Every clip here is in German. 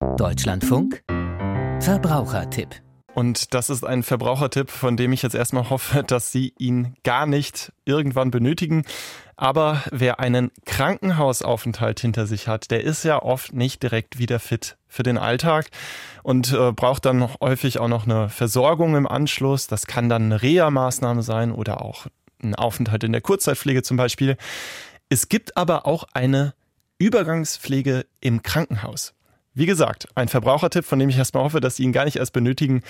Deutschlandfunk Verbrauchertipp. Und das ist ein Verbrauchertipp, von dem ich jetzt erstmal hoffe, dass Sie ihn gar nicht irgendwann benötigen. Aber wer einen Krankenhausaufenthalt hinter sich hat, der ist ja oft nicht direkt wieder fit für den Alltag und äh, braucht dann noch häufig auch noch eine Versorgung im Anschluss. Das kann dann eine Reha-Maßnahme sein oder auch ein Aufenthalt in der Kurzzeitpflege zum Beispiel. Es gibt aber auch eine Übergangspflege im Krankenhaus. Wie gesagt, ein Verbrauchertipp, von dem ich erstmal hoffe, dass Sie ihn gar nicht erst benötigen.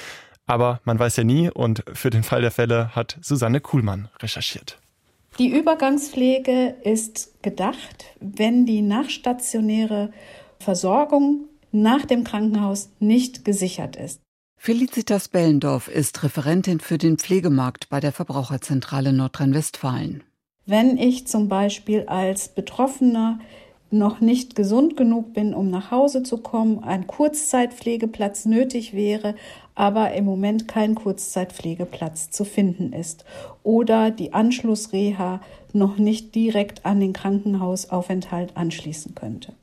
Aber man weiß ja nie und für den Fall der Fälle hat Susanne Kuhlmann recherchiert. Die Übergangspflege ist gedacht, wenn die nachstationäre Versorgung nach dem Krankenhaus nicht gesichert ist. Felicitas Bellendorf ist Referentin für den Pflegemarkt bei der Verbraucherzentrale Nordrhein-Westfalen. Wenn ich zum Beispiel als Betroffener noch nicht gesund genug bin, um nach Hause zu kommen, ein Kurzzeitpflegeplatz nötig wäre, aber im Moment kein Kurzzeitpflegeplatz zu finden ist oder die Anschlussreha noch nicht direkt an den Krankenhausaufenthalt anschließen könnte.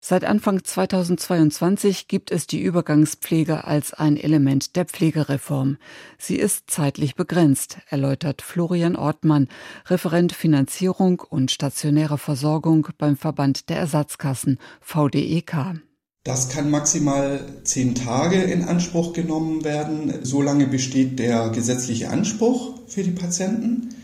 Seit Anfang 2022 gibt es die Übergangspflege als ein Element der Pflegereform. Sie ist zeitlich begrenzt, erläutert Florian Ortmann, Referent Finanzierung und stationäre Versorgung beim Verband der Ersatzkassen VDEK. Das kann maximal zehn Tage in Anspruch genommen werden. Solange besteht der gesetzliche Anspruch für die Patienten.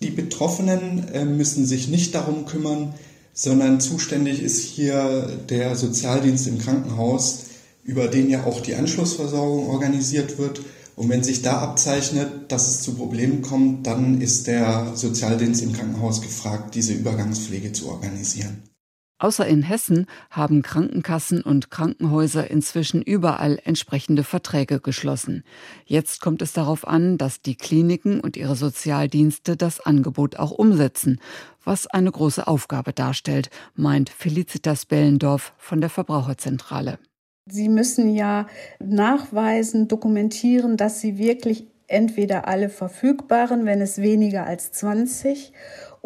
Die Betroffenen äh, müssen sich nicht darum kümmern, sondern zuständig ist hier der Sozialdienst im Krankenhaus, über den ja auch die Anschlussversorgung organisiert wird. Und wenn sich da abzeichnet, dass es zu Problemen kommt, dann ist der Sozialdienst im Krankenhaus gefragt, diese Übergangspflege zu organisieren. Außer in Hessen haben Krankenkassen und Krankenhäuser inzwischen überall entsprechende Verträge geschlossen. Jetzt kommt es darauf an, dass die Kliniken und ihre Sozialdienste das Angebot auch umsetzen, was eine große Aufgabe darstellt, meint Felicitas Bellendorf von der Verbraucherzentrale. Sie müssen ja nachweisen, dokumentieren, dass Sie wirklich entweder alle verfügbaren, wenn es weniger als 20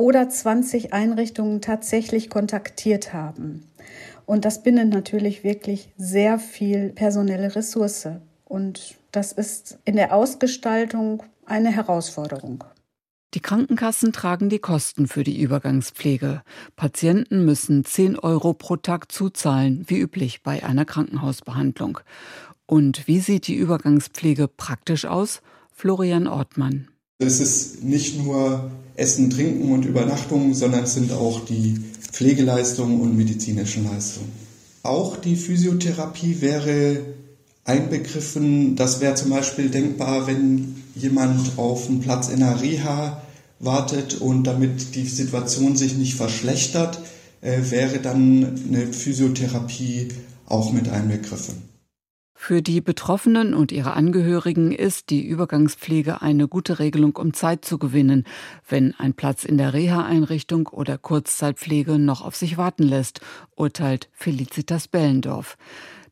oder 20 Einrichtungen tatsächlich kontaktiert haben. Und das bindet natürlich wirklich sehr viel personelle Ressource. Und das ist in der Ausgestaltung eine Herausforderung. Die Krankenkassen tragen die Kosten für die Übergangspflege. Patienten müssen 10 Euro pro Tag zuzahlen, wie üblich bei einer Krankenhausbehandlung. Und wie sieht die Übergangspflege praktisch aus? Florian Ortmann. Es ist nicht nur Essen, Trinken und Übernachtung, sondern es sind auch die Pflegeleistungen und medizinischen Leistungen. Auch die Physiotherapie wäre einbegriffen. Das wäre zum Beispiel denkbar, wenn jemand auf einen Platz in der Reha wartet und damit die Situation sich nicht verschlechtert, äh, wäre dann eine Physiotherapie auch mit einbegriffen. Für die Betroffenen und ihre Angehörigen ist die Übergangspflege eine gute Regelung, um Zeit zu gewinnen, wenn ein Platz in der Reha-Einrichtung oder Kurzzeitpflege noch auf sich warten lässt, urteilt Felicitas Bellendorf.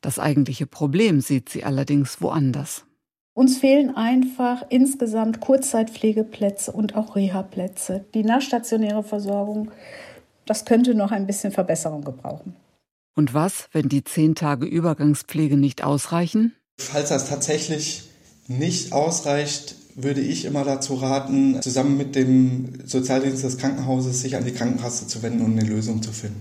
Das eigentliche Problem sieht sie allerdings woanders. Uns fehlen einfach insgesamt Kurzzeitpflegeplätze und auch Reha-Plätze. Die nachstationäre Versorgung, das könnte noch ein bisschen Verbesserung gebrauchen. Und was, wenn die zehn Tage Übergangspflege nicht ausreichen? Falls das tatsächlich nicht ausreicht, würde ich immer dazu raten, zusammen mit dem Sozialdienst des Krankenhauses sich an die Krankenkasse zu wenden und eine Lösung zu finden.